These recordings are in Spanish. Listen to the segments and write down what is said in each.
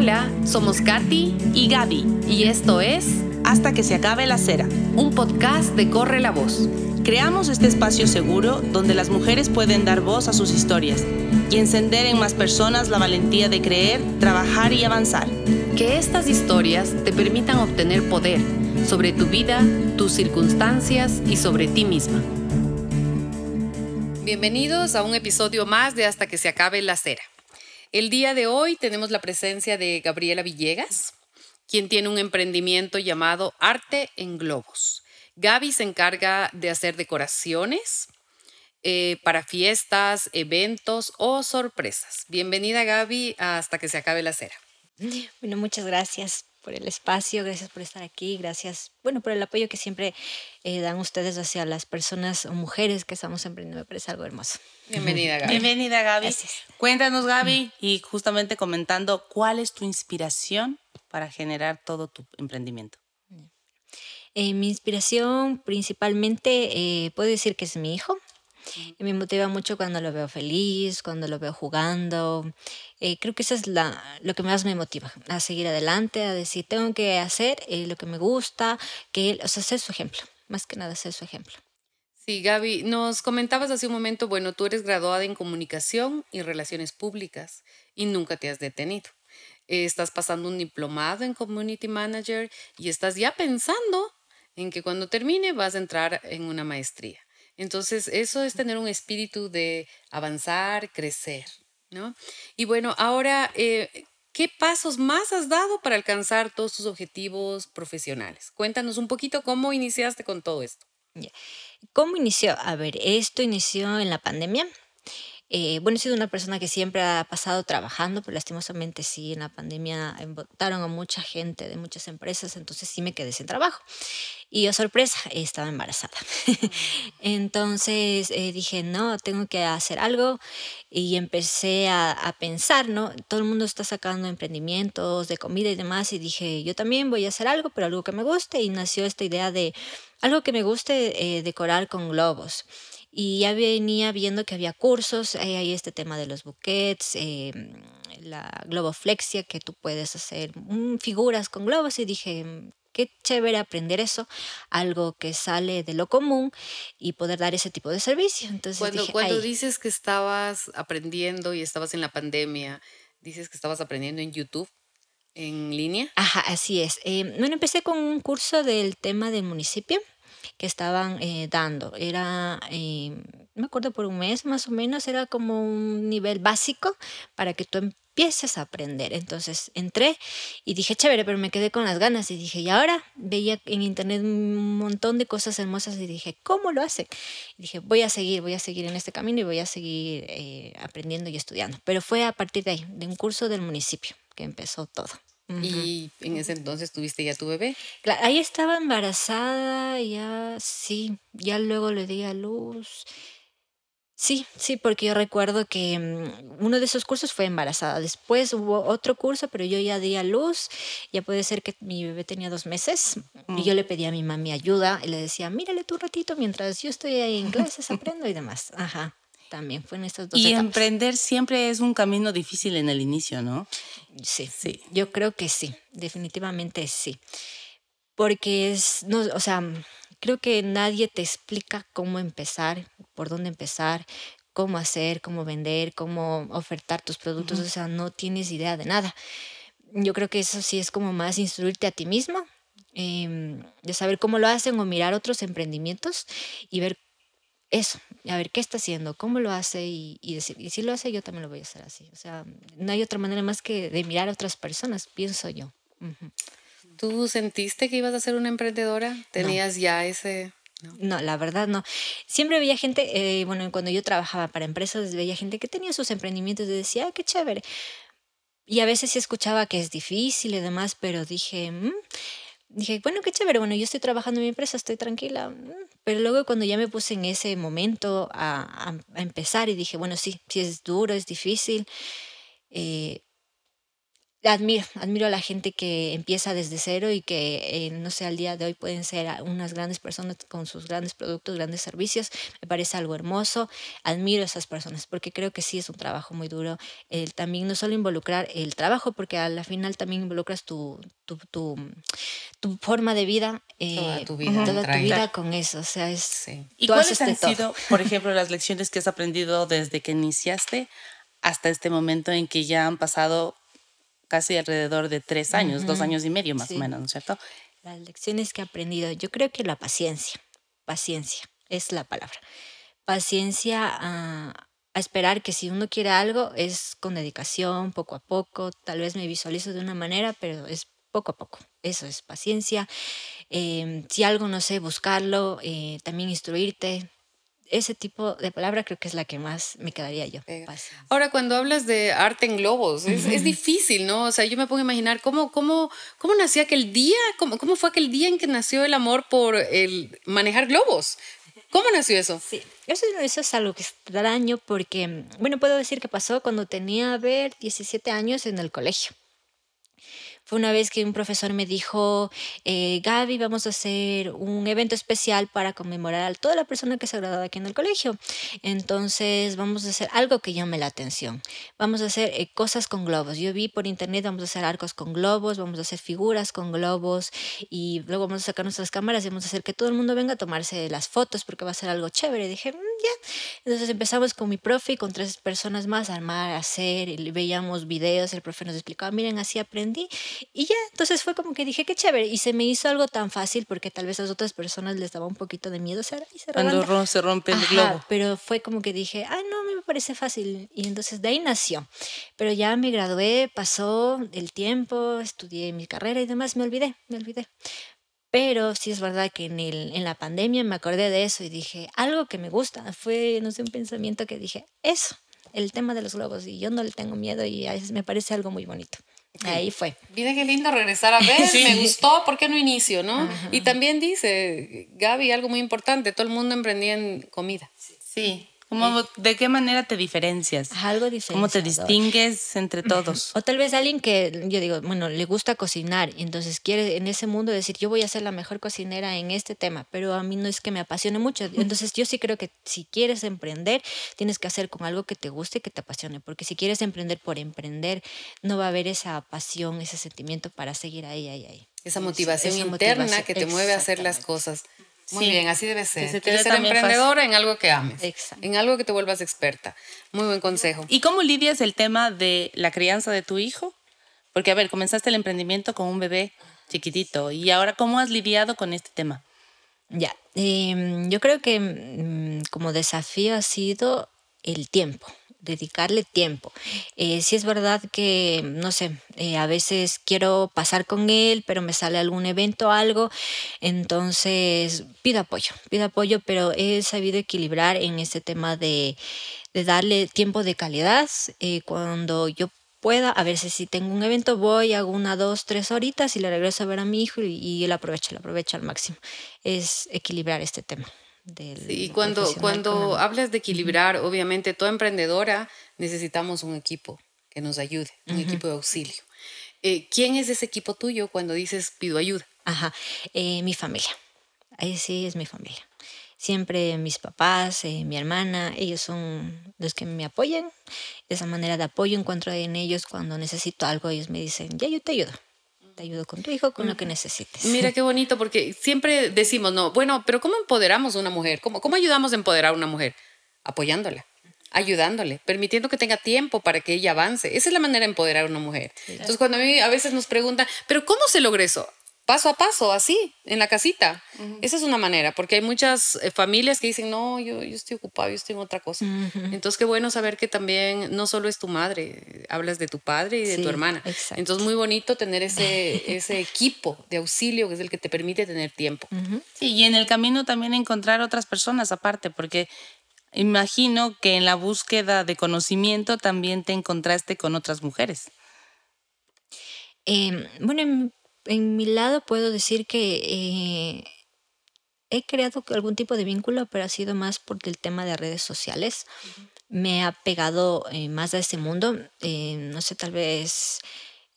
Hola, somos Katy y Gaby. Y esto es Hasta que se acabe la cera. Un podcast de Corre la Voz. Creamos este espacio seguro donde las mujeres pueden dar voz a sus historias y encender en más personas la valentía de creer, trabajar y avanzar. Que estas historias te permitan obtener poder sobre tu vida, tus circunstancias y sobre ti misma. Bienvenidos a un episodio más de Hasta que se acabe la cera. El día de hoy tenemos la presencia de Gabriela Villegas, quien tiene un emprendimiento llamado Arte en Globos. Gaby se encarga de hacer decoraciones eh, para fiestas, eventos o sorpresas. Bienvenida Gaby hasta que se acabe la cera. Bueno, muchas gracias por el espacio, gracias por estar aquí, gracias, bueno, por el apoyo que siempre eh, dan ustedes hacia las personas o mujeres que estamos emprendiendo, me parece algo hermoso. Bienvenida, Gaby. Bienvenida, Gaby. Cuéntanos, Gaby, y justamente comentando, ¿cuál es tu inspiración para generar todo tu emprendimiento? Eh, mi inspiración principalmente, eh, puedo decir que es mi hijo. Y me motiva mucho cuando lo veo feliz, cuando lo veo jugando. Eh, creo que eso es la, lo que más me motiva, a seguir adelante, a decir, tengo que hacer eh, lo que me gusta, que él, o sea, ser su ejemplo, más que nada ser su ejemplo. Sí, Gaby, nos comentabas hace un momento, bueno, tú eres graduada en comunicación y relaciones públicas y nunca te has detenido. estás pasando un diplomado en Community Manager y estás ya pensando en que cuando termine vas a entrar en una maestría. Entonces, eso es tener un espíritu de avanzar, crecer, ¿no? Y bueno, ahora, eh, ¿qué pasos más has dado para alcanzar todos tus objetivos profesionales? Cuéntanos un poquito cómo iniciaste con todo esto. ¿Cómo inició? A ver, esto inició en la pandemia. Eh, bueno, he sido una persona que siempre ha pasado trabajando, pero lastimosamente sí, en la pandemia votaron a mucha gente de muchas empresas, entonces sí me quedé sin trabajo. Y yo, oh, sorpresa, estaba embarazada. entonces eh, dije, no, tengo que hacer algo y empecé a, a, pensar, ¿no? Todo el mundo está sacando emprendimientos de comida y demás y dije, yo también voy a hacer algo, pero algo que me guste y nació esta idea de algo que me guste eh, decorar con globos y ya venía viendo que había cursos, hay ahí este tema de los buquets, eh, la globoflexia, que tú puedes hacer mm, figuras con globos y dije, mm, qué chévere aprender eso, algo que sale de lo común y poder dar ese tipo de servicio. Entonces cuando, cuando dices que estabas aprendiendo y estabas en la pandemia, dices que estabas aprendiendo en YouTube. ¿En línea? Ajá, así es. Eh, bueno, empecé con un curso del tema del municipio que estaban eh, dando. Era, eh, me acuerdo por un mes más o menos, era como un nivel básico para que tú empieces a aprender. Entonces entré y dije, chévere, pero me quedé con las ganas y dije, y ahora veía en internet un montón de cosas hermosas y dije, ¿cómo lo hacen? Dije, voy a seguir, voy a seguir en este camino y voy a seguir eh, aprendiendo y estudiando. Pero fue a partir de ahí, de un curso del municipio, que empezó todo. Y en ese entonces tuviste ya tu bebé. Claro, ahí estaba embarazada, ya sí, ya luego le di a luz. Sí, sí, porque yo recuerdo que mm, uno de esos cursos fue embarazada. Después hubo otro curso, pero yo ya di a luz. Ya puede ser que mi bebé tenía dos meses y yo le pedí a mi mami ayuda y le decía, mírale tu ratito mientras yo estoy ahí en clases, aprendo y demás. Ajá también fue en estas dos Y emprender siempre es un camino difícil en el inicio, ¿no? Sí, sí. Yo creo que sí, definitivamente sí. Porque es, no, o sea, creo que nadie te explica cómo empezar, por dónde empezar, cómo hacer, cómo vender, cómo ofertar tus productos, o sea, no tienes idea de nada. Yo creo que eso sí es como más instruirte a ti mismo, em, de saber cómo lo hacen o mirar otros emprendimientos y ver eso, a ver qué está haciendo, cómo lo hace y, decir, y si lo hace yo también lo voy a hacer así. O sea, no hay otra manera más que de mirar a otras personas, pienso yo. ¿Tú sentiste que ibas a ser una emprendedora? ¿Tenías ya ese...? No. la verdad no. Siempre veía gente, eh, bueno, cuando yo trabajaba para empresas, veía gente que tenía sus emprendimientos y decía, ah, qué chévere. Y a veces sí escuchaba que es difícil y demás, pero dije, mm", dije, bueno, qué chévere, bueno, yo estoy trabajando en mi empresa, estoy tranquila, mm". Pero luego cuando ya me puse en ese momento a, a, empezar y dije, bueno, sí, sí es duro, es difícil, eh, admiro, admiro a la gente que empieza desde cero y que, eh, no sé, al día de hoy pueden ser unas grandes personas con sus grandes productos, grandes servicios. Me parece algo hermoso. Admiro a esas personas porque creo que sí es un trabajo muy duro. El, también no solo involucrar el trabajo, porque a la final también involucras tu, tu, tu, tu forma de vida. Eh, toda tu vida. Toda tu vida con eso. O sea, es... Sí. ¿Y cuáles han sido, por ejemplo, las lecciones que has aprendido desde que iniciaste hasta este momento en que ya han pasado casi alrededor de tres años, dos años y medio más o menos, ¿no es cierto? Las lecciones que he aprendido, yo creo que la paciencia, paciencia es la palabra. Paciencia a, a esperar que si uno quiere algo es con dedicación, poco a poco, tal vez me visualizo de una manera, pero es poco a poco. Eso es paciencia. Em, si algo no sé, buscarlo, eh, también instruirte, ese tipo de palabra creo que es la que más me quedaría yo. Ahora, cuando hablas de arte en globos, es, difícil, ¿no? O sea, yo me pongo a imaginar cómo, cómo, cómo nació aquel día, cómo, cómo fue aquel día en que nació el amor por el manejar globos. ¿Cómo nació eso? Sí, eso, eso es algo extraño porque, bueno, puedo decir que pasó cuando tenía, a ver, 17 años en el colegio. Fue una vez que un profesor me dijo, eh, Gaby, vamos a hacer un evento especial para conmemorar a toda la persona que se ha graduado aquí en el colegio. Entonces vamos a hacer algo que llame la atención. Vamos a hacer eh, cosas con globos. Yo vi por internet, vamos a hacer arcos con globos, vamos a hacer figuras con globos y luego vamos a sacar nuestras cámaras y vamos a hacer que todo el mundo venga a tomarse las fotos porque va a ser algo chévere. Y dije, mm, ya. Entonces empezamos con mi profe y con tres personas más a armar, a hacer, y veíamos videos, el profe nos explicaba, miren, así aprendí y ya, entonces fue como que dije, qué chévere. Y se me hizo algo tan fácil porque tal vez a las otras personas les daba un poquito de miedo. Se Cuando se rompe el globo. Pero fue como que dije, ay, no, me parece fácil. Y entonces de ahí nació. Pero ya me gradué, pasó el tiempo, estudié mi carrera y demás, me olvidé, me olvidé. Pero sí es verdad que en, el, en la pandemia me acordé de eso y dije, algo que me gusta. Fue, no sé, un pensamiento que dije, eso, el tema de los globos. Y yo no le tengo miedo y a veces me parece algo muy bonito. Ahí fue. Mira qué lindo regresar a ver, me gustó, ¿por qué no inicio, no? Y también dice, Gaby, algo muy importante, todo el mundo emprendía en comida. Sí, ¿De qué manera te diferencias? Algo diferente. ¿Cómo te distingues entre todos? O tal vez alguien que, yo digo, bueno, le gusta cocinar y entonces quiere en ese mundo decir, yo voy a ser la mejor cocinera en este tema, pero a mí no es que me apasione mucho. Entonces yo sí creo que si quieres emprender, tienes que hacer con algo que te guste y que te apasione, porque si quieres emprender por emprender, no va a haber esa pasión, ese sentimiento para seguir ahí, ahí, ahí. Esa motivación interna que te mueve a hacer las cosas. Muy bien, así debe ser. Que ser emprendedora en algo que ames, en algo que te vuelvas experta. Muy buen consejo. ¿Y cómo lidias el tema de la crianza de tu hijo? Porque, a ver, comenzaste el emprendimiento con un bebé chiquitito y ahora, ¿cómo has lidiado con este tema? Ya, em, yo creo que mm, como desafío ha sido el tiempo dedicarle tiempo. Eh, si es verdad que, no sé, eh, a veces quiero pasar con él, pero me sale algún evento, algo, entonces pido apoyo, pido apoyo, pero he sabido equilibrar en este tema de, darle tiempo de calidad eh, cuando yo pueda, a veces si tengo un evento voy, hago una, dos, tres horitas y le regreso a ver a mi hijo y, y él aprovecha, él aprovecha al máximo. Es equilibrar este tema y cuando, cuando hablas de equilibrar, obviamente toda emprendedora necesitamos un equipo que nos ayude, un equipo de auxilio. Eh, ¿Quién es ese equipo tuyo cuando dices pido ayuda? Ajá, eh, mi familia. Ahí sí es mi familia. Siempre mis papás, eh, mi hermana, ellos son los que me apoyan. Esa manera de apoyo encuentro en ellos cuando necesito algo. Ellos me dicen, ya yo te ayudo te ayudo con tu hijo, con lo que necesites. Mira qué bonito, porque siempre decimos, no, bueno, pero ¿cómo empoderamos a una mujer? ¿Cómo, cómo ayudamos a empoderar a una mujer? Apoyándola, ayudándole, permitiendo que tenga tiempo para que ella avance. Esa es la manera de empoderar a una mujer. Entonces, cuando a mí a veces nos preguntan, ¿pero cómo se logra eso? Paso a paso, así, en la casita. Esa es una manera, porque hay muchas eh, familias que dicen, no, yo, yo estoy ocupado, yo estoy en otra cosa. Entonces, qué bueno saber que también no solo es tu madre, hablas de tu padre y de tu hermana. Entonces, muy bonito tener ese, ese equipo de auxilio que es el que te permite tener tiempo. Sí, y en el camino también encontrar otras personas aparte, porque imagino que en la búsqueda de conocimiento también te encontraste con otras mujeres. Eh, bueno, en mi lado puedo decir que eh, he creado algún tipo de vínculo, pero ha sido más por el tema de redes sociales. Me ha pegado eh, más a este mundo. Eh, no sé, tal vez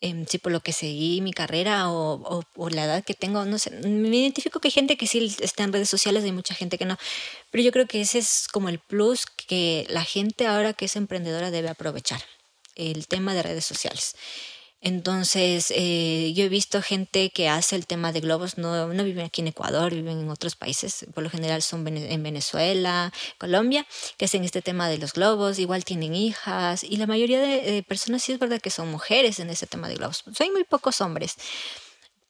eh, sí por lo que seguí mi carrera o, o, la edad que tengo, no sé, me identifico que hay gente que sí está en redes sociales, hay mucha gente que no, pero yo creo que ese es como el plus que la gente ahora que es emprendedora debe aprovechar, el tema de redes sociales. Entonces, eh, yo he visto gente que hace el tema de globos, no, no viven aquí en Ecuador, viven en otros países, por lo general son en Venezuela, Colombia, que hacen este tema de los globos, igual tienen hijas, y la mayoría de personas sí es verdad que son mujeres en ese tema de globos. Hay muy pocos hombres.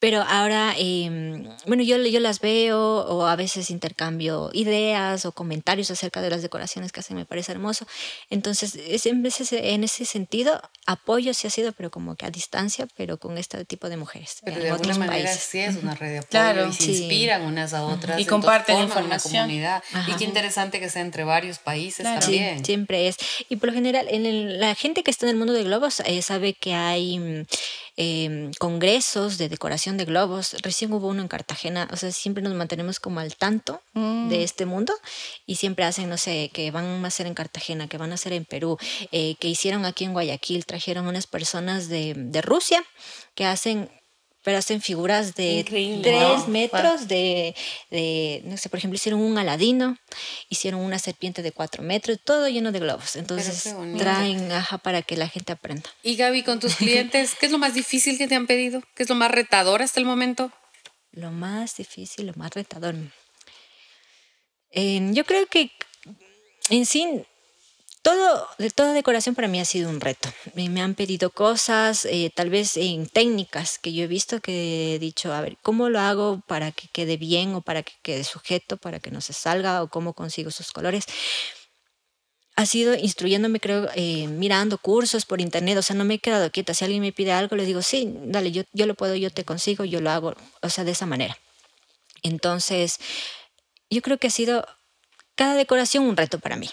Pero ahora, em, bueno, yo, yo las veo o a veces intercambio ideas o comentarios acerca de las decoraciones que hacen, me parece hermoso. Entonces, es, en, ese, en ese sentido, apoyo sí ha sido, pero como que a distancia, pero con este tipo de mujeres. Pero de alguna manera sí es una red de apoyo claro, y se inspiran unas a otras. Y comparten información. comunidad. Y qué interesante que sea entre varios países también. Sí, siempre es. Y por lo general, en la gente que está en el mundo de globos eh, sabe que hay Em, congresos de decoración de globos. Recién hubo uno en Cartagena, o sea, siempre nos mantenemos como al tanto de mm. este mundo y siempre hacen, no sé, que van a hacer en Cartagena, que van a hacer en Perú, eh, que hicieron aquí en Guayaquil, trajeron unas personas de, de Rusia que hacen pero hacen figuras de tres metros de, no sé, por ejemplo, hicieron un aladino, hicieron una serpiente de cuatro metros, todo lleno de globos. Entonces traen aja para que la gente aprenda. Y Gaby, con tus clientes, ¿qué es lo más difícil que te han pedido? ¿Qué es lo más retador hasta el momento? Lo más difícil, lo más retador. yo creo que en sí todo, toda decoración para mí ha sido un reto. Me han pedido cosas, eh, tal vez en técnicas que yo he visto que he dicho, a ver, ¿cómo lo hago para que quede bien o para que quede sujeto, para que no se salga o cómo consigo esos colores? Ha sido instruyéndome, creo, eh, mirando cursos por internet, o sea, no me he quedado quieta. Si alguien me pide algo, le digo, sí, dale, yo, yo lo puedo, yo te consigo, yo lo hago, o sea, de esa manera. Entonces, yo creo que ha sido cada decoración un reto para mí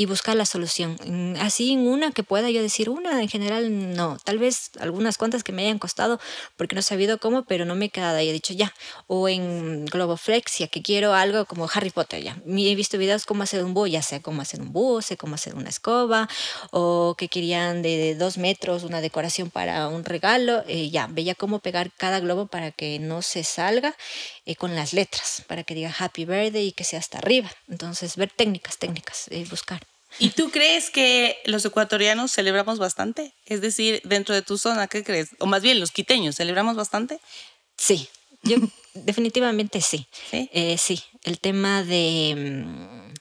y buscar la solución. Así en una que pueda yo decir, una en general no, tal vez algunas cuantas que me hayan costado porque no he sabido cómo, pero no me he quedado ahí, he dicho ya. O en Globoflexia, que quiero algo como Harry Potter ya. He visto videos cómo hacer un búho, ya sé cómo hacer un búho, sé cómo hacer una escoba, o que querían de dos metros una decoración para un regalo, eh, ya, veía cómo pegar cada globo para que no se salga eh, con las letras, para que diga Happy Birthday y que sea hasta arriba. Entonces, ver técnicas, técnicas, eh, buscar. ¿Y tú crees que los ecuatorianos celebramos bastante? Es decir, dentro de tu zona, ¿qué crees? O más bien, los quiteños, ¿celebramos bastante? Sí, yo definitivamente sí. ¿Sí? Eh, sí, el tema de... Mm,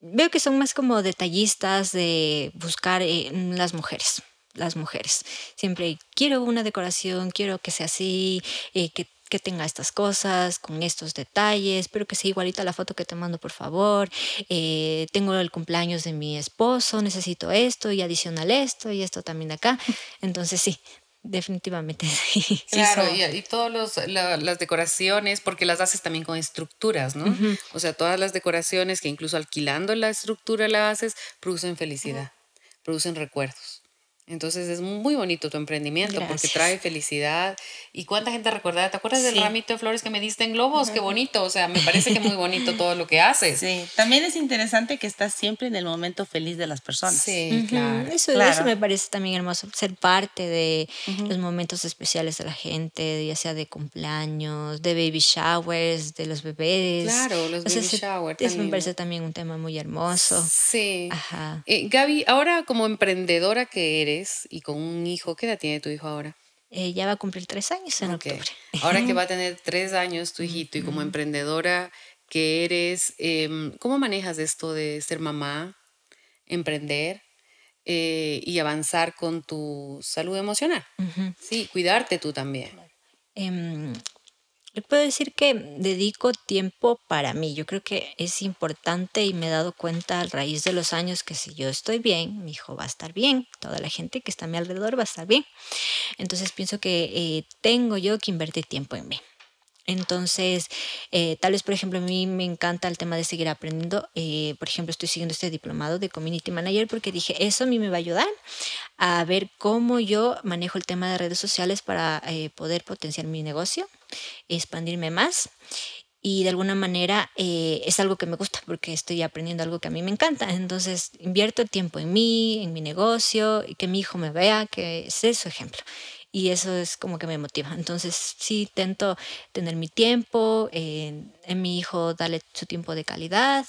veo que son más como detallistas de buscar eh, las mujeres las mujeres. Siempre quiero una decoración, quiero que sea así, eh, que que tenga estas cosas, con estos detalles, pero que sea igualita la foto que te mando, por favor. Eh, tengo el cumpleaños de mi esposo, necesito esto y adicional esto y esto también acá. Entonces sí, definitivamente sí. Claro, y, todas las decoraciones, porque las haces también con estructuras, ¿no? O sea, todas las decoraciones que incluso alquilando la estructura la haces, producen felicidad, producen recuerdos. Entonces es muy bonito tu emprendimiento porque trae felicidad. ¿Y cuánta gente recuerda? ¿Te acuerdas del ramito de flores que me diste en globos? Qué bonito. O sea, me parece que muy bonito todo lo que haces. Sí, también es interesante que estás siempre en el momento feliz de las personas. Sí, claro. Eso, eso me parece también hermoso, ser parte de los momentos especiales de la gente, ya sea de cumpleaños, de baby showers, de los bebés. Claro, los baby showers. Eso me parece también un tema muy hermoso. Sí. Ajá. Eh, Gaby, ahora como emprendedora que eres, y con un hijo. ¿Qué edad tiene tu hijo ahora? Eh, ya va a cumplir tres años en octubre. Ahora que va a tener tres años tu hijito y como emprendedora que eres, em, ¿cómo manejas esto de ser mamá, emprender eh, y avanzar con tu salud emocional? Sí, cuidarte tú también. Em, puedo decir que dedico tiempo para mí. Yo creo que es importante y me he dado cuenta a raíz de los años que si yo estoy bien, mi hijo va a estar bien, toda la gente que está a mi alrededor va a estar bien. Entonces pienso que eh, tengo yo que invertir tiempo en mí. Entonces, eh, tal vez, por ejemplo, a mí me encanta el tema de seguir aprendiendo. Eh, por ejemplo, estoy siguiendo este diplomado de Community Manager porque dije, eso a mí me va a ayudar a ver cómo yo manejo el tema de redes sociales para eh, poder potenciar mi negocio, expandirme más. Y de alguna manera es algo que me gusta porque estoy aprendiendo algo que a mí me encanta. Entonces invierto tiempo en mí, en mi negocio, y que mi hijo me vea, que es su ejemplo. y eso es como que me motiva. Entonces sí intento tener mi tiempo, en mi hijo darle su tiempo de calidad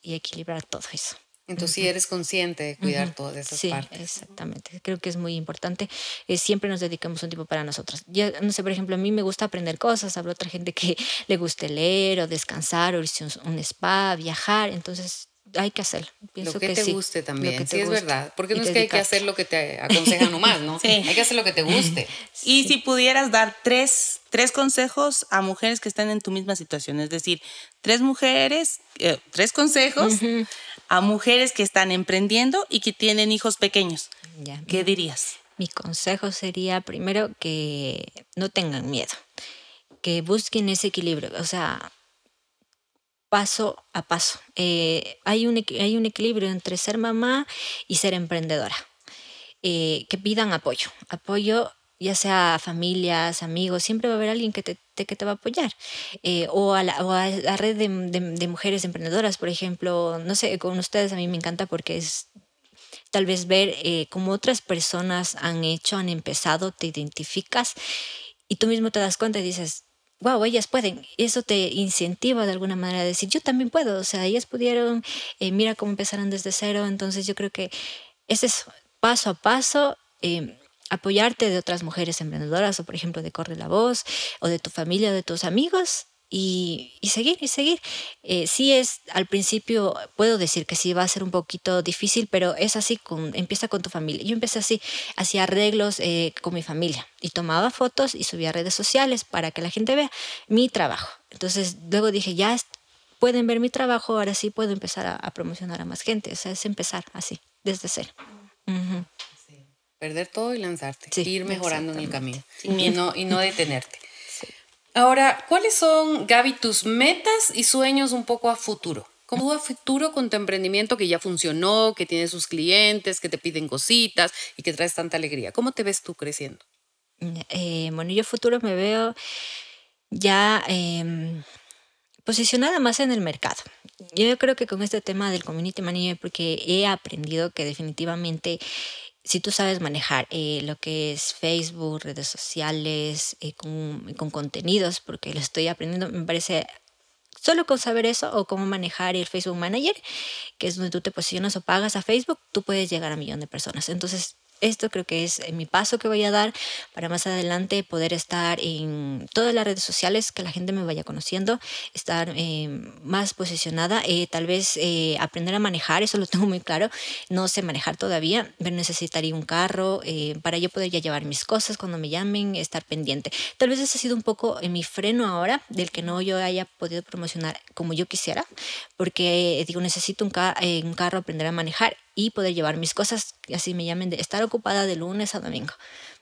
y equilibrar todo eso. Entonces sí eres consciente de cuidar todas esas sí, partes. exactamente. Creo que es muy importante. Eh, siempre nos dedicamos un tiempo para nosotros. Ya, no sé, por ejemplo, a mí me gusta aprender cosas. Habrá otra gente que le guste leer o descansar o irse a un spa, viajar. Entonces hay que hacerlo. Pienso lo que, te guste también, sí es verdad. Porque no es que hay que hacer lo que te aconsejan nomás, ¿no? sí. Hay que hacer lo que te guste. Y si pudieras dar tres, tres consejos a mujeres que están en tu misma situación, es decir, tres mujeres, eh, tres consejos a mujeres que están emprendiendo y que tienen hijos pequeños, ¿qué dirías? Mi consejo sería primero que no tengan miedo, que busquen ese equilibrio, o sea, paso a paso. Eh, hay, un, hay un equilibrio entre ser mamá y ser emprendedora. Eh, que pidan apoyo, apoyo ya sea familias, amigos, siempre va a haber alguien que te, que te va a apoyar. Eh, o, a la, red de, mujeres emprendedoras, por ejemplo, no sé, con ustedes a mí me encanta porque es tal vez ver cómo otras personas han hecho, han empezado, te identificas y tú mismo te das cuenta y dices, wow, ellas pueden. Eso te incentiva de alguna manera a decir, yo también puedo. O sea, ellas pudieron, eh, mira cómo empezaron desde cero. Entonces yo creo que ese es paso a paso. Eh, apoyarte de otras mujeres emprendedoras o por ejemplo de Corre la Voz o de tu familia o de tus amigos y, seguir y seguir. Eh, sí es, al principio puedo decir que sí va a ser un poquito difícil, pero es así, con, empieza con tu familia. Yo empecé así, hacía arreglos eh, con mi familia y tomaba fotos y subía a redes sociales para que la gente vea mi trabajo. Entonces luego dije, ya pueden ver mi trabajo, ahora sí puedo empezar a, promocionar a más gente. O sea, es empezar así, desde cero. Perder todo y lanzarte, ir mejorando en el camino y, no, y no detenerte. Ahora, ¿cuáles son, Gaby, tus metas y sueños un poco a futuro? ¿Cómo a futuro con tu emprendimiento que ya funcionó, que tiene sus clientes, que te piden cositas y que traes tanta alegría? ¿Cómo te ves tú creciendo? Eh, bueno, yo a futuro me veo ya em, posicionada más en el mercado. Yo creo que con este tema del community manager, porque he aprendido que definitivamente si tú sabes manejar eh, lo que es Facebook, redes sociales, eh, con, con, contenidos, porque lo estoy aprendiendo, me parece solo con saber eso o cómo manejar el Facebook Manager, que es donde tú te posicionas o pagas a Facebook, tú puedes llegar a un millón de personas. Entonces, esto creo que es eh, mi paso que voy a dar para más adelante poder estar en todas las redes sociales, que la gente me vaya conociendo, estar eh, más posicionada, eh, tal vez aprender a manejar, eso lo tengo muy claro, no sé manejar todavía, pero necesitaría un carro para yo poder llevar mis cosas cuando me llamen, estar pendiente. Tal vez ese ha sido un poco mi freno ahora, del que no yo haya podido promocionar como yo quisiera, porque digo, necesito un carro, aprender a manejar y poder llevar mis cosas, así me llamen, de estar ocupada de lunes a domingo.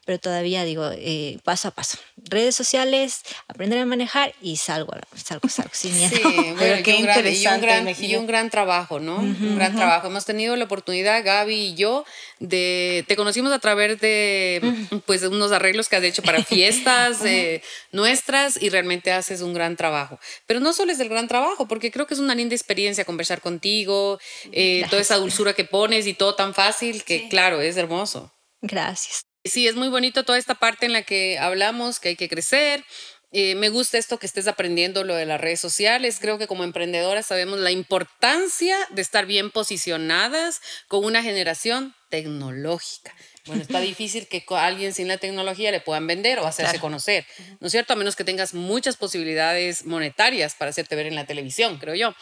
Pero todavía digo, eh, paso a paso. Redes sociales, aprender a manejar y salgo, salgo, salgo sin miedo. Sí, bueno, qué interesante. y, un gran, trabajo, ¿no? un gran trabajo. Hemos tenido la oportunidad, Gaby y yo, de, te conocimos a través de, pues, unos arreglos que has hecho para fiestas eh, nuestras y realmente haces un gran trabajo. Pero no solo es el gran trabajo, porque creo que es una linda experiencia conversar contigo, eh, toda esa dulzura que pones y todo tan fácil que, claro, es hermoso. Gracias. Sí, es muy bonito toda esta parte en la que hablamos que hay que crecer, eh, me gusta esto que estés aprendiendo lo de las redes sociales. Creo que como emprendedoras sabemos la importancia de estar bien posicionadas con una generación tecnológica. Bueno, está difícil que alguien sin la tecnología le puedan vender o hacerse conocer, ¿no es cierto? A menos que tengas muchas posibilidades monetarias para hacerte ver en la televisión, creo yo.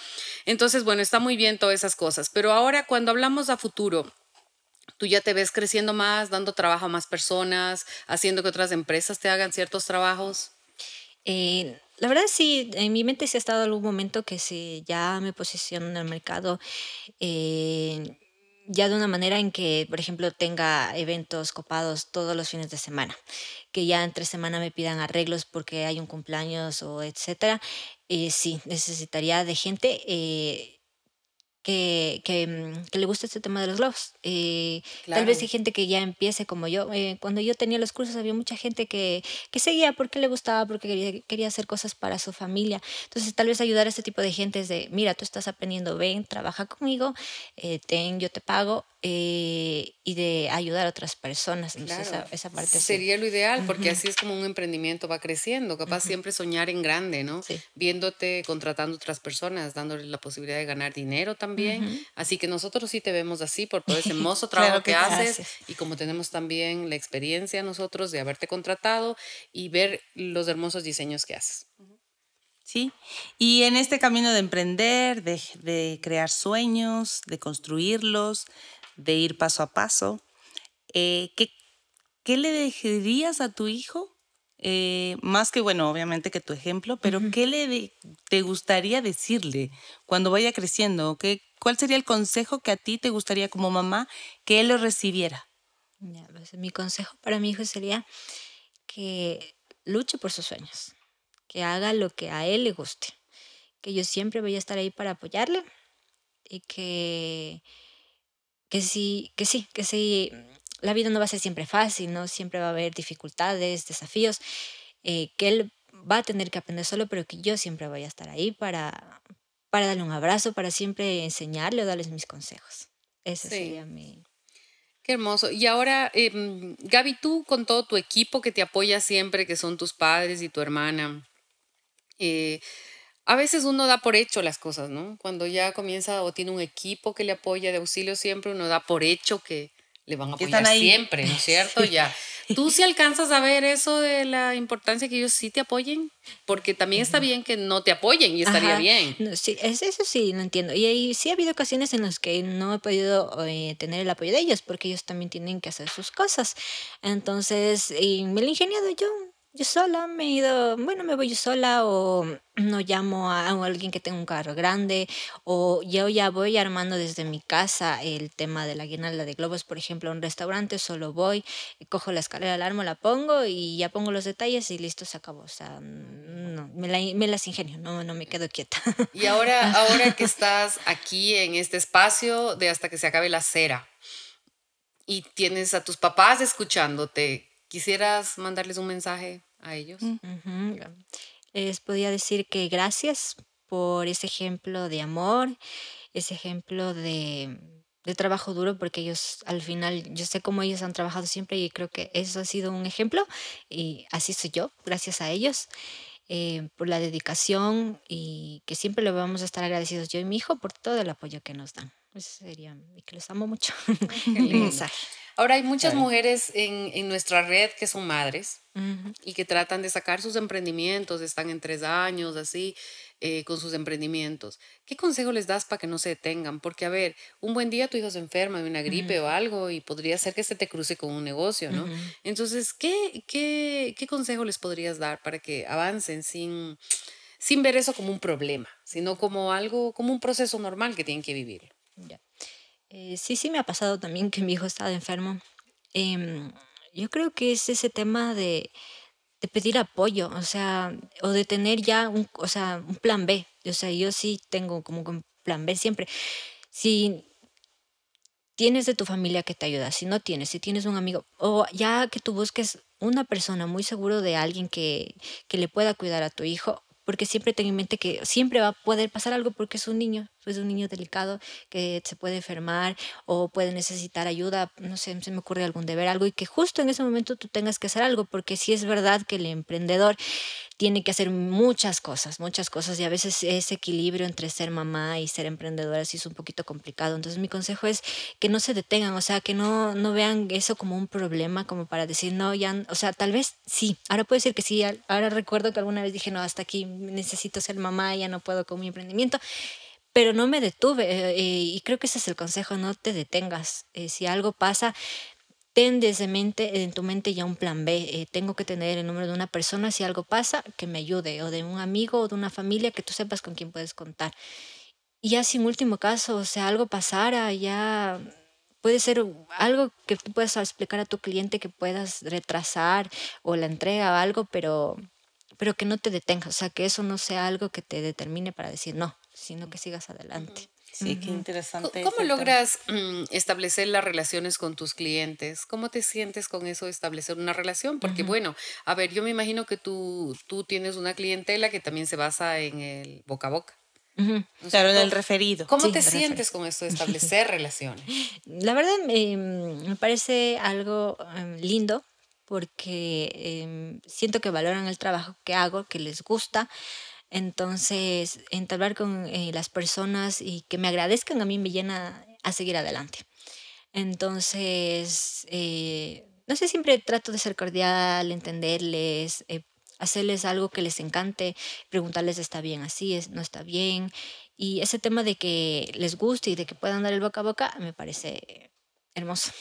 Entonces, bueno, está muy bien todas esas cosas. Pero ahora, cuando hablamos a futuro, tú ya te ves creciendo más, dando trabajo a más personas, haciendo que otras empresas te hagan ciertos trabajos. Eh, la verdad sí, en mi mente sí ha estado algún momento que si ya me posiciono en el mercado, eh, ya de una manera en que, por ejemplo, tenga eventos copados todos los fines de semana, que ya entre semana me pidan arreglos porque hay un cumpleaños o etcétera, eh, sí, necesitaría de gente. Eh, que, que, mm, que, le gusta este tema de los globos. Eh, tal vez hay gente que ya empiece como yo. Eh, cuando yo tenía los cursos había mucha gente que, que seguía porque le gustaba, porque quería, quería, hacer cosas para su familia. Entonces tal vez ayudar a este tipo de gente es de, mira, tú estás aprendiendo, ven, trabaja conmigo, eh, ten, yo te pago. y y de ayudar a otras personas. Entonces, esa, parte sería lo ideal, porque así es como un emprendimiento va creciendo. Capaz siempre soñar en grande, ¿no? Viéndote contratando otras personas, dándoles la posibilidad de ganar dinero también. Así que nosotros sí te vemos así por todo ese hermoso trabajo que, haces y como tenemos también la experiencia nosotros de haberte contratado y ver los hermosos diseños que haces. Sí, y en este camino de emprender, de, de crear sueños, de construirlos, de ir paso a paso. Eh, ¿qué, ¿Qué le dirías a tu hijo? Eh, más que, bueno, obviamente que tu ejemplo, pero ¿qué le te gustaría decirle cuando vaya creciendo? ¿Qué, ¿Cuál sería el consejo que a ti te gustaría como mamá que él lo recibiera? Pues, mi consejo para mi hijo sería que luche por sus sueños, que haga lo que a él le guste, que yo siempre voy a estar ahí para apoyarle y que que sí, que sí, que sí, la vida no va a ser siempre fácil, ¿no? Siempre va a haber dificultades, desafíos, eh, que él va a tener que aprender solo, pero que yo siempre voy a estar ahí para, para darle un abrazo, para siempre enseñarle o darles mis consejos. Ese sería mi... Qué hermoso. Y ahora, eh, Gaby, tú con todo tu equipo que te apoya siempre, que son tus padres y tu hermana, eh, a veces uno da por hecho las cosas, ¿no? Cuando ya comienza o tiene un equipo que le apoya de auxilio siempre, uno da por hecho que le van a apoyar siempre, ¿no es cierto? Ya. ¿Tú sí alcanzas a ver eso de la importancia que ellos sí te apoyen? Porque también está bien que no te apoyen y estaría bien. sí, eso sí, lo entiendo. Y ahí sí ha habido ocasiones en las que no he podido eh, tener el apoyo de ellos porque ellos también tienen que hacer sus cosas. Entonces, y me lo he ingeniado yo yo sola me he ido, bueno, me voy yo sola o no llamo a, alguien que tenga un carro grande o yo ya voy armando desde mi casa el tema de la guirnalda de globos, por ejemplo, a un restaurante, solo voy, cojo la escalera, la armo, la pongo y ya pongo los detalles y listo, se acabó. O sea, no, me, me las ingenio, no, no me quedo quieta. Y ahora, ahora que estás aquí en este espacio de hasta que se acabe la cera y tienes a tus papás escuchándote, ¿Quisieras mandarles un mensaje a ellos? Les podría decir que gracias por ese ejemplo de amor, ese ejemplo de, trabajo duro, porque ellos al final, yo sé cómo ellos han trabajado siempre y creo que eso ha sido un ejemplo y así soy yo, gracias a ellos. Eh, por la dedicación y que siempre le vamos a estar agradecidos yo y mi hijo por todo el apoyo que nos dan. Eso sería, y que los amo mucho. el mensaje. Ahora hay muchas mujeres en, en, nuestra red que son madres y que tratan de sacar sus emprendimientos, están en tres años, así, eh, con sus emprendimientos. ¿Qué consejo les das para que no se detengan? Porque, a ver, un buen día tu hijo se enferma de una gripe o algo y podría ser que se te cruce con un negocio, ¿no? Entonces, ¿qué, qué, qué consejo les podrías dar para que avancen sin, sin ver eso como un problema, sino como algo, como un proceso normal que tienen que vivir? Eh, sí, sí me ha pasado también que mi hijo estaba enfermo. Em, yo creo que es ese tema de, de, pedir apoyo, o sea, o de tener ya un, o sea, un plan B. O sea, yo sí tengo como un plan B siempre. Si tienes de tu familia que te ayuda, si no tienes, si tienes un amigo, o ya que tú busques una persona muy seguro de alguien que, que le pueda cuidar a tu hijo, porque siempre ten en mente que siempre va a poder pasar algo porque es un niño, es un niño delicado que se puede enfermar o puede necesitar ayuda, no sé, se me ocurre algún deber, algo y que justo en ese momento tú tengas que hacer algo, porque si es verdad que el emprendedor tiene que hacer muchas cosas, muchas cosas y a veces ese equilibrio entre ser mamá y ser emprendedora sí es un poquito complicado. Entonces mi consejo es que no se detengan, o sea, que no, no vean eso como un problema, como para decir, no, ya, o sea, tal vez sí, ahora puedo decir que sí, ahora recuerdo que alguna vez dije, no, hasta aquí necesito ser mamá, ya no puedo con mi emprendimiento pero no me detuve eh, y creo que ese es el consejo, no te detengas. Eh, si algo pasa, ten desde mente, en tu mente ya un plan B. Eh, tengo que tener el número de una persona si algo pasa que me ayude, o de un amigo o de una familia que tú sepas con quién puedes contar. Y ya sin último caso, o sea, algo pasara, ya puede ser algo que tú puedas explicar a tu cliente que puedas retrasar o la entrega o algo, pero, pero que no te detengas, o sea, que eso no sea algo que te determine para decir no, sino que sigas adelante. Sí, qué interesante. ¿Cómo logras mm, establecer las relaciones con tus clientes? ¿Cómo te sientes con eso de establecer una relación? Porque bueno, a ver, yo me imagino que tú, tú tienes una clientela que también se basa en el boca a boca. Claro, en el referido. ¿Cómo te sientes con esto de establecer relaciones? La verdad me parece algo em, lindo porque em, siento que valoran el trabajo que hago, que les gusta. Entonces, entablar con eh, las personas y que me agradezcan a mí me llena a seguir adelante. Entonces, eh, no sé, siempre trato de ser cordial, entenderles, eh, hacerles algo que les encante, preguntarles está bien así, no está bien. Y ese tema de que les guste y de que puedan dar el boca a boca me parece hermoso.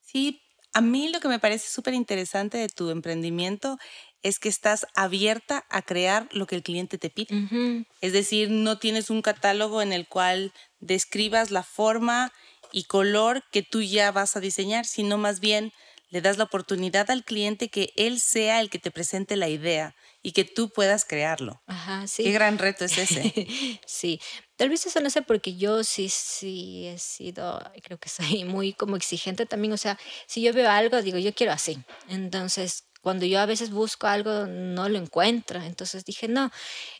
Sí, a mí lo que me parece súper interesante de tu emprendimiento es que estás abierta a crear lo que el cliente te pide. Es decir, no tienes un catálogo en el cual describas la forma y color que tú ya vas a diseñar, sino más bien le das la oportunidad al cliente que él sea el que te presente la idea y que tú puedas crearlo. Ajá, sí. Qué gran reto es ese. sí, tal vez eso no sé porque yo sí, sí he sido, creo que soy muy como exigente también, o sea, si yo veo algo, digo, yo quiero así. Entonces, cuando yo a veces busco algo, no lo encuentro. Entonces dije, no,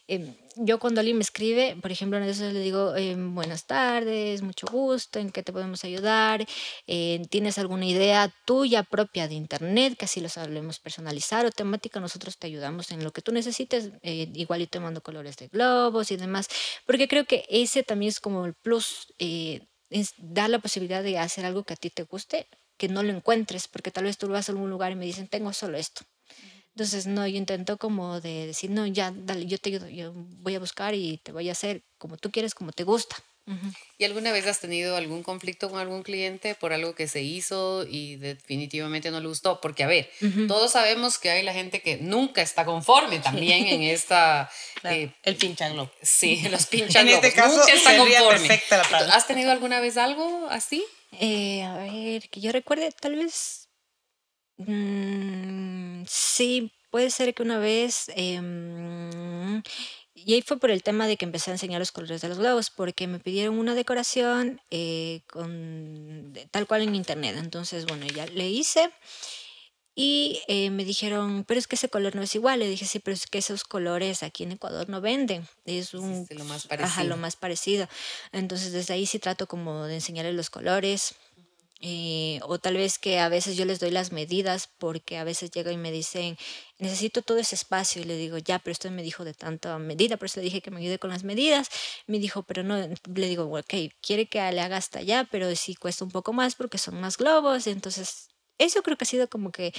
em, yo cuando alguien me escribe, por ejemplo, veces le digo, em, buenas tardes, mucho gusto, ¿en qué te podemos ayudar? Eh, ¿Tienes alguna idea tuya propia de Internet que así lo sabemos personalizar o temática? Nosotros te ayudamos en lo que tú necesites, eh, igual y te mando colores de globos y demás, porque creo que ese también es como el plus. Eh, es dar la posibilidad de hacer algo que a ti te guste que no lo encuentres, porque tal vez tú vas a algún lugar y me dicen, tengo solo esto. Entonces, no, yo intento como de decir, no, ya, dale, yo te ayudo, yo voy a buscar y te voy a hacer como tú quieres, como te gusta. ¿Y alguna vez has tenido algún conflicto con algún cliente por algo que se hizo y definitivamente no le gustó? Porque, a ver, todos sabemos que hay la gente que nunca está conforme también en esta... Eh, el pinchan Sí, los pinchan En este caso, nunca está conforme. ¿Has tenido alguna vez algo así? Eh, a ver, que yo recuerde, tal vez. Mm, sí, puede ser que una vez. Em, y ahí fue por el tema de que empecé a enseñar los colores de los globos, porque me pidieron una decoración eh, con, tal cual en internet. Entonces, bueno, ya le hice. Y eh, me dijeron, pero es que ese color no es igual. Le dije, sí, pero es que esos colores aquí en Ecuador no venden. Es un, lo más parecido. Ajá, lo más parecido. Entonces, desde ahí sí trato como de enseñarles los colores. Eh, o tal vez que a veces yo les doy las medidas porque a veces llegan y me dicen, necesito todo ese espacio. Y le digo, ya, pero usted me dijo de tanta medida, por eso le dije que me ayude con las medidas. Me dijo, pero no, le digo, ok, quiere que le haga hasta allá, pero sí cuesta un poco más porque son más globos. Entonces eso creo que ha sido como que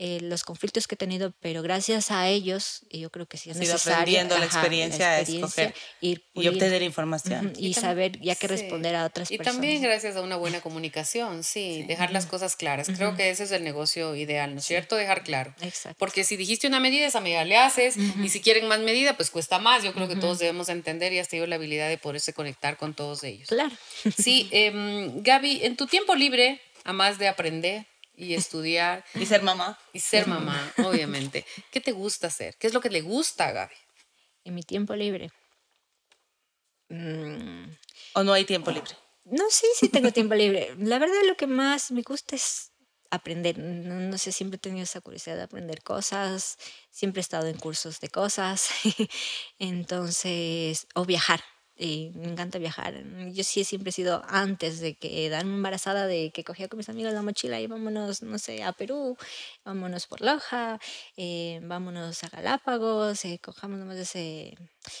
eh, los conflictos que he tenido, pero gracias a ellos, yo creo que sí es necesario. aprendiendo la experiencia, a escoger y obtener información. y, saber ya que responder a otras personas. Y también gracias a una buena comunicación, sí, dejar las cosas claras. Creo que ese es el negocio ideal, ¿no es cierto? Dejar claro. Exacto. Porque si dijiste una medida, esa medida le haces, y si quieren más medida, pues cuesta más. Yo creo que todos debemos entender y has tenido la habilidad de poderse conectar con todos ellos. Claro. Sí, eh, Gaby, en tu tiempo libre, a más de aprender, y estudiar. y ser mamá. Y ser mamá, obviamente. ¿Qué te gusta hacer? ¿Qué es lo que le gusta a Gaby? En mi tiempo libre. Mm. ¿O no hay tiempo libre? No, sí, sí tengo tiempo libre. La verdad lo que más me gusta es aprender. No, no, sé, siempre he tenido esa curiosidad de aprender cosas. Siempre he estado en cursos de cosas. Entonces, o viajar y me encanta viajar. Yo sí siempre he sido antes de que darme embarazada, de que cogía con mis amigos la mochila y vámonos, no sé, a Perú, vámonos por Loja, eh, vámonos a Galápagos, eh, cojamos nomás ese,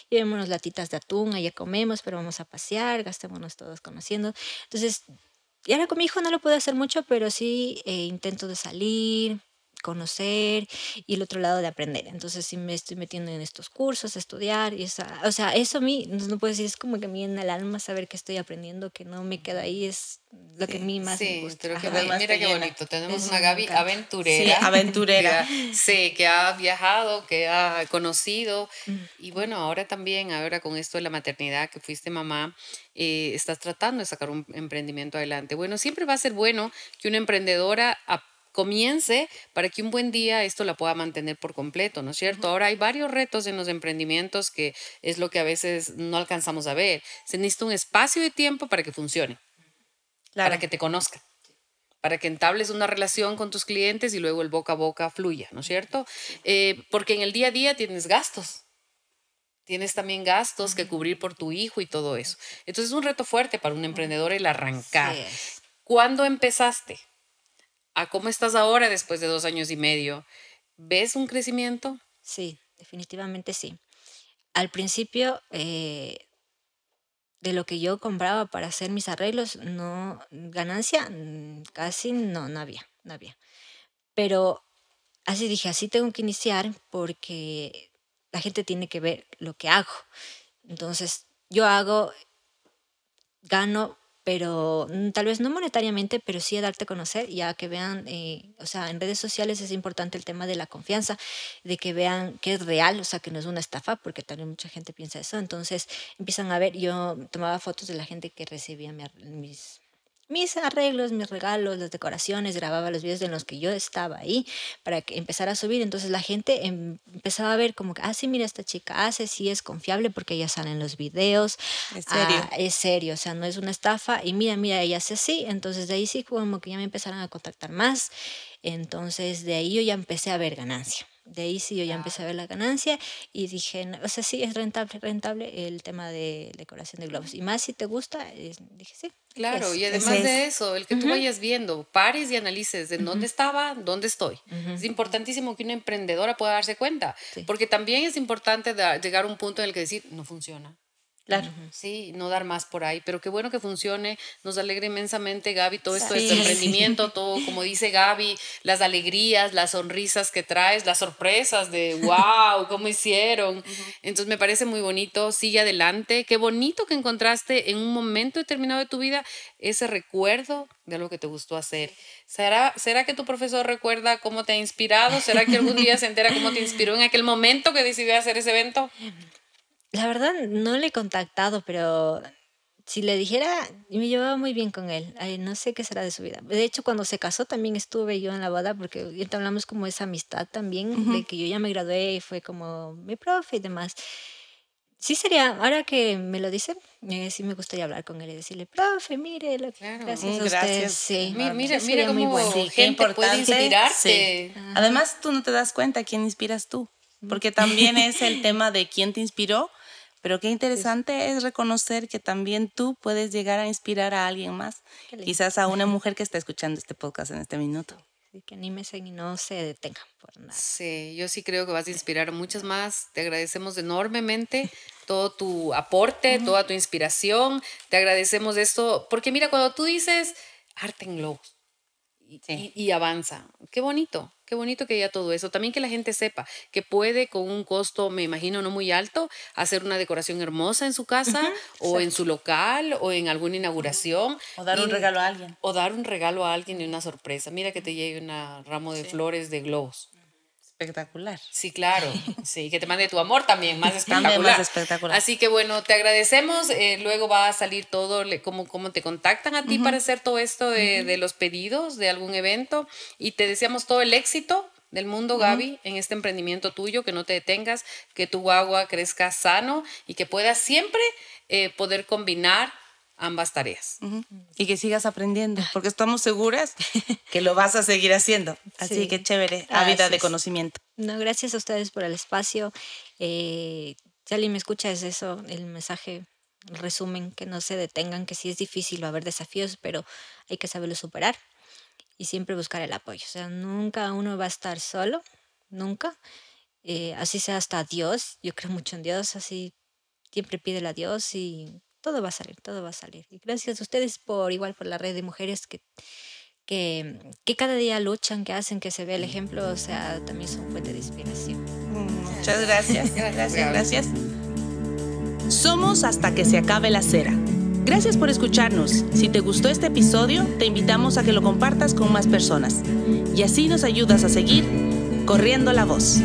llevémonos latitas de atún, allá comemos, pero vamos a pasear, gastémonos todos conociendo. Entonces, y ahora con mi hijo no lo puedo hacer mucho, pero sí eh, intento de salir, conocer y el otro lado de aprender. Entonces, si me estoy metiendo en estos cursos, estudiar, y esa, o sea, eso a mí, no puedo decir, es como que a mí en el alma saber que estoy aprendiendo, que no me queda ahí, es lo que a mí más me gusta. que mira qué bonito, tenemos una Gaby aventurera. Sí, aventurera. sí, que ha viajado, que ha conocido, mm. y bueno, ahora también, ahora con esto de la maternidad, que fuiste mamá, eh, estás tratando de sacar un emprendimiento adelante. Bueno, siempre va a ser bueno que una emprendedora comience para que un buen día esto la pueda mantener por completo, ¿no es cierto? Ahora hay varios retos en los emprendimientos que es lo que a veces no alcanzamos a ver. Se necesita un espacio de tiempo para que funcione, para que te conozcan para que entables una relación con tus clientes y luego el boca a boca fluya, ¿no es cierto? Eh, porque en el día a día tienes gastos, tienes también gastos que cubrir por tu hijo y todo eso. Entonces es un reto fuerte para un emprendedor el arrancar. ¿Cuándo empezaste? ¿A cómo estás ahora después de dos años y medio? ¿Ves un crecimiento? Sí, definitivamente sí. Al principio, eh, de lo que yo compraba para hacer mis arreglos, no, ganancia mm, casi no, no había, no había. Pero así dije, así tengo que iniciar porque la gente tiene que ver lo que hago. Entonces, yo hago, gano, pero mm, tal vez no monetariamente, pero sí a darte a conocer, ya que vean, eh, o sea, en redes sociales es importante el tema de la confianza, de que vean que es real, o sea, que no es una estafa, porque también mucha gente piensa eso. Entonces, empiezan a ver, yo tomaba fotos de la gente que recibía mis mis arreglos, mis regalos, las decoraciones, grababa los videos en los que yo estaba ahí para que empezara a subir. Entonces la gente em, empezaba a ver como que, ah, sí, mira, esta chica hace, sí es confiable porque ella sale en los videos. Es serio. Ah, es serio, o sea, no es una estafa. Y mira, mira, ella hace así. Entonces de ahí sí como que ya me empezaron a contactar más. Entonces de ahí yo ya empecé a ver ganancia. De ahí sí yo ya empecé a ver la ganancia y dije, o sea, sí, es rentable, rentable el tema de decoración de globos. Y más si te gusta, dije, sí. Claro, y además de eso, el que tú vayas viendo, pares y analices de dónde estaba, dónde estoy. Es importantísimo que una emprendedora pueda darse cuenta, porque también es importante llegar a un punto en el que decir, no funciona Claro. Sí, no dar más por ahí, pero qué bueno que funcione, nos alegra inmensamente Gaby todo esto de este emprendimiento, todo como dice Gaby, las alegrías, las sonrisas que traes, las sorpresas de wow, cómo hicieron. Entonces me parece muy bonito, sigue adelante, qué bonito que encontraste en un momento determinado de tu vida ese recuerdo de lo que te gustó hacer. ¿Será, ¿Será que tu profesor recuerda cómo te ha inspirado? ¿Será que algún día se entera cómo te inspiró en aquel momento que decidió hacer ese evento? La verdad no le he contactado, pero si le dijera, me llevaba muy bien con él. no sé qué será de su vida. De hecho, cuando se casó también estuve yo en la boda porque hablamos como esa amistad también, de que yo ya me gradué y fue como mi profe y demás. Sí sería, ahora que me lo dice, eh, sí me gustaría hablar con él y decirle, profe, mire, lo, claro. gracias a usted. Sí. Mira, mira, cómo sí, gente puede inspirarte. Además, tú no te das cuenta quién inspiras tú, porque también es el tema de quién te inspiró pero qué interesante es reconocer que también tú puedes llegar a inspirar a alguien más, quizás a una mujer que está escuchando este podcast en este minuto. Sí, que anímese y no se detengan por nada. Sí, yo sí creo que vas a inspirar a muchas más. Te agradecemos enormemente todo tu aporte, toda tu inspiración. Te agradecemos esto, porque mira, cuando tú dices arte en globos, y, avanza. Qué bonito, qué bonito que haya todo eso. También que la gente sepa que puede con un costo, me imagino, no muy alto, hacer una decoración hermosa en su casa o en su local o en alguna inauguración. O dar un regalo a alguien. O dar un regalo a alguien y una sorpresa. Mira que te llegue un ramo de flores de globos espectacular. Sí, claro. Sí, que te mande tu amor también, más espectacular. espectacular. Así que bueno, te agradecemos. Eh, luego va a salir todo, cómo, cómo te contactan a ti para hacer todo esto de, los pedidos de algún evento. Y te deseamos todo el éxito del mundo, Gaby, en este emprendimiento tuyo, que no te detengas, que tu agua crezca sano y que puedas siempre eh, poder combinar ambas tareas. Y que sigas aprendiendo, porque estamos seguras que lo vas a seguir haciendo. Así que chévere, vida de conocimiento. No, gracias a ustedes por el espacio. Eh, si alguien me escucha, es eso, el mensaje, el resumen, que no se detengan, que sí es difícil, va a haber desafíos, pero hay que saberlo superar y siempre buscar el apoyo. O sea, nunca uno va a estar solo, nunca. Eh, así sea hasta Dios, yo creo mucho en Dios, así siempre pídele a Dios y todo va a salir, todo va a salir. Y gracias a ustedes por igual por la red de mujeres que, que, que cada día luchan, que hacen que se vea el ejemplo, o sea, también son fuente de inspiración. Muchas gracias, gracias, gracias. Somos hasta que se acabe la cera. Gracias por escucharnos. Si te gustó este episodio, te invitamos a que lo compartas con más personas y así nos ayudas a seguir corriendo la voz.